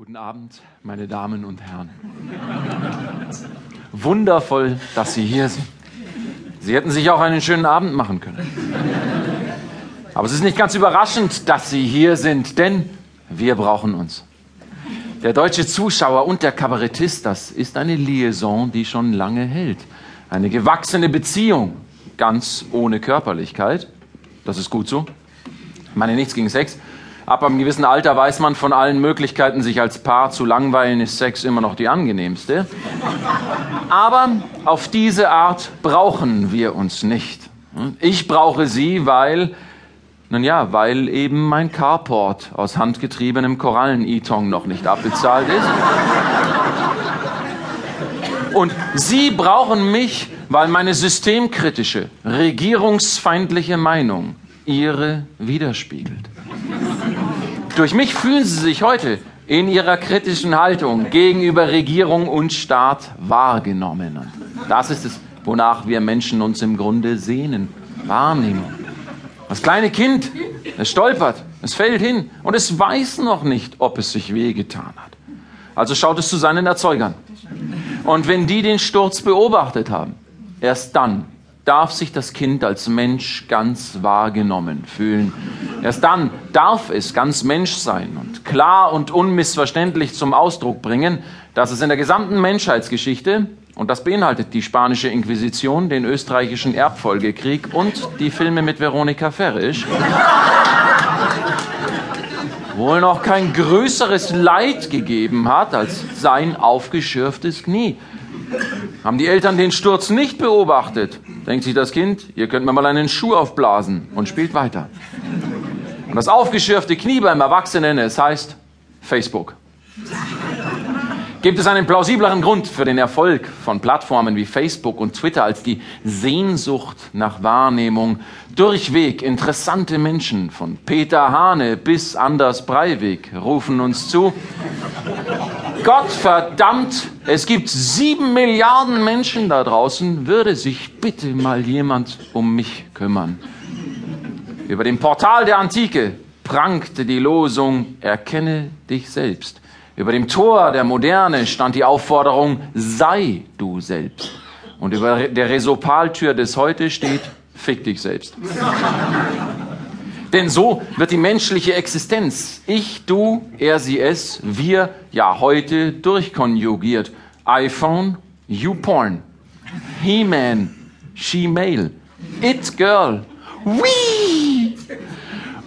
Guten Abend, meine Damen und Herren. Wundervoll, dass Sie hier sind. Sie hätten sich auch einen schönen Abend machen können. Aber es ist nicht ganz überraschend, dass Sie hier sind, denn wir brauchen uns. Der deutsche Zuschauer und der Kabarettist, das ist eine Liaison, die schon lange hält. Eine gewachsene Beziehung, ganz ohne Körperlichkeit. Das ist gut so. Ich meine nichts gegen Sex. Ab einem gewissen Alter weiß man von allen Möglichkeiten, sich als Paar zu langweilen, ist Sex immer noch die angenehmste. Aber auf diese Art brauchen wir uns nicht. Ich brauche sie, weil, nun ja, weil eben mein Carport aus handgetriebenem Korallen-Etong noch nicht abbezahlt ist. Und Sie brauchen mich, weil meine systemkritische, regierungsfeindliche Meinung Ihre widerspiegelt. Durch mich fühlen Sie sich heute in Ihrer kritischen Haltung gegenüber Regierung und Staat wahrgenommen. Das ist es, wonach wir Menschen uns im Grunde sehnen. Wahrnehmung. Das kleine Kind, es stolpert, es fällt hin und es weiß noch nicht, ob es sich wehgetan hat. Also schaut es zu seinen Erzeugern. Und wenn die den Sturz beobachtet haben, erst dann darf sich das Kind als Mensch ganz wahrgenommen fühlen. Erst dann darf es ganz Mensch sein und klar und unmissverständlich zum Ausdruck bringen, dass es in der gesamten Menschheitsgeschichte, und das beinhaltet die spanische Inquisition, den österreichischen Erbfolgekrieg und die Filme mit Veronika Ferrisch, wohl noch kein größeres Leid gegeben hat als sein aufgeschürftes Knie. Haben die Eltern den Sturz nicht beobachtet, denkt sich das Kind, ihr könnt mir mal einen Schuh aufblasen und spielt weiter. Und das aufgeschürfte Knie beim Erwachsenen, es heißt Facebook. Gibt es einen plausibleren Grund für den Erfolg von Plattformen wie Facebook und Twitter als die Sehnsucht nach Wahrnehmung? Durchweg interessante Menschen von Peter Hane bis Anders Breivik rufen uns zu. Gott verdammt, es gibt sieben Milliarden Menschen da draußen. Würde sich bitte mal jemand um mich kümmern? Über dem Portal der Antike prangte die Losung, erkenne dich selbst. Über dem Tor der Moderne stand die Aufforderung, sei du selbst. Und über der Resopaltür des Heute steht, fick dich selbst. Denn so wird die menschliche Existenz, ich, du, er, sie, es, wir, ja heute durchkonjugiert. iPhone, you porn. He-Man, she male. It girl, we.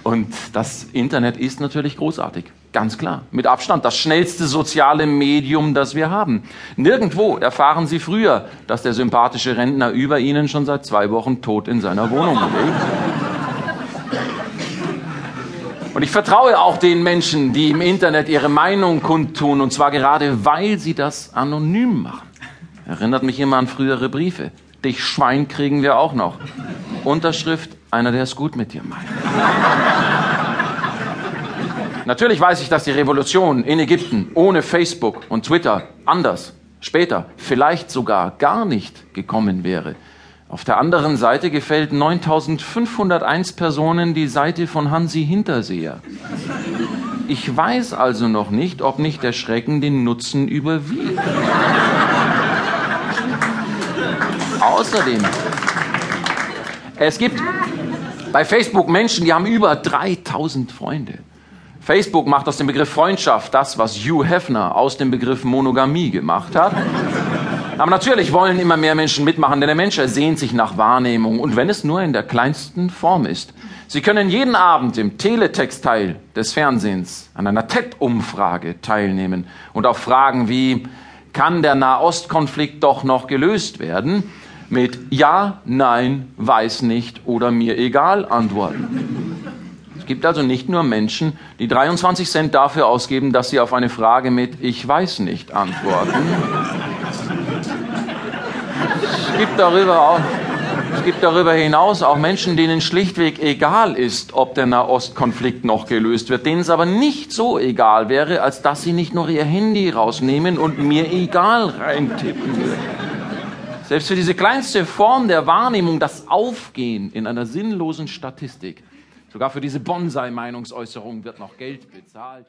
Und das Internet ist natürlich großartig. Ganz klar. Mit Abstand das schnellste soziale Medium, das wir haben. Nirgendwo erfahren Sie früher, dass der sympathische Rentner über Ihnen schon seit zwei Wochen tot in seiner Wohnung lebt. Und ich vertraue auch den Menschen, die im Internet ihre Meinung kundtun, und zwar gerade, weil sie das anonym machen. Erinnert mich immer an frühere Briefe. Dich Schwein kriegen wir auch noch. Unterschrift, einer, der es gut mit dir meint. Natürlich weiß ich, dass die Revolution in Ägypten ohne Facebook und Twitter anders, später, vielleicht sogar gar nicht gekommen wäre. Auf der anderen Seite gefällt 9501 Personen die Seite von Hansi Hinterseher. Ich weiß also noch nicht, ob nicht der Schrecken den Nutzen überwiegt. Außerdem, es gibt bei Facebook Menschen, die haben über 3000 Freunde. Facebook macht aus dem Begriff Freundschaft das, was Hugh Hefner aus dem Begriff Monogamie gemacht hat. Aber natürlich wollen immer mehr Menschen mitmachen, denn der Mensch ersehnt sich nach Wahrnehmung und wenn es nur in der kleinsten Form ist. Sie können jeden Abend im Teletextteil des Fernsehens an einer TED-Umfrage teilnehmen und auf Fragen wie, kann der Nahostkonflikt doch noch gelöst werden? Mit Ja, Nein, weiß nicht oder mir egal antworten. Es gibt also nicht nur Menschen, die 23 Cent dafür ausgeben, dass sie auf eine Frage mit Ich weiß nicht antworten. Es gibt darüber auch es gibt darüber hinaus auch Menschen, denen schlichtweg egal ist, ob der Nahostkonflikt noch gelöst wird, denen es aber nicht so egal wäre, als dass sie nicht nur ihr Handy rausnehmen und mir egal reintippen. Selbst für diese kleinste Form der Wahrnehmung, das Aufgehen in einer sinnlosen Statistik, Sogar für diese Bonsai-Meinungsäußerung wird noch Geld bezahlt.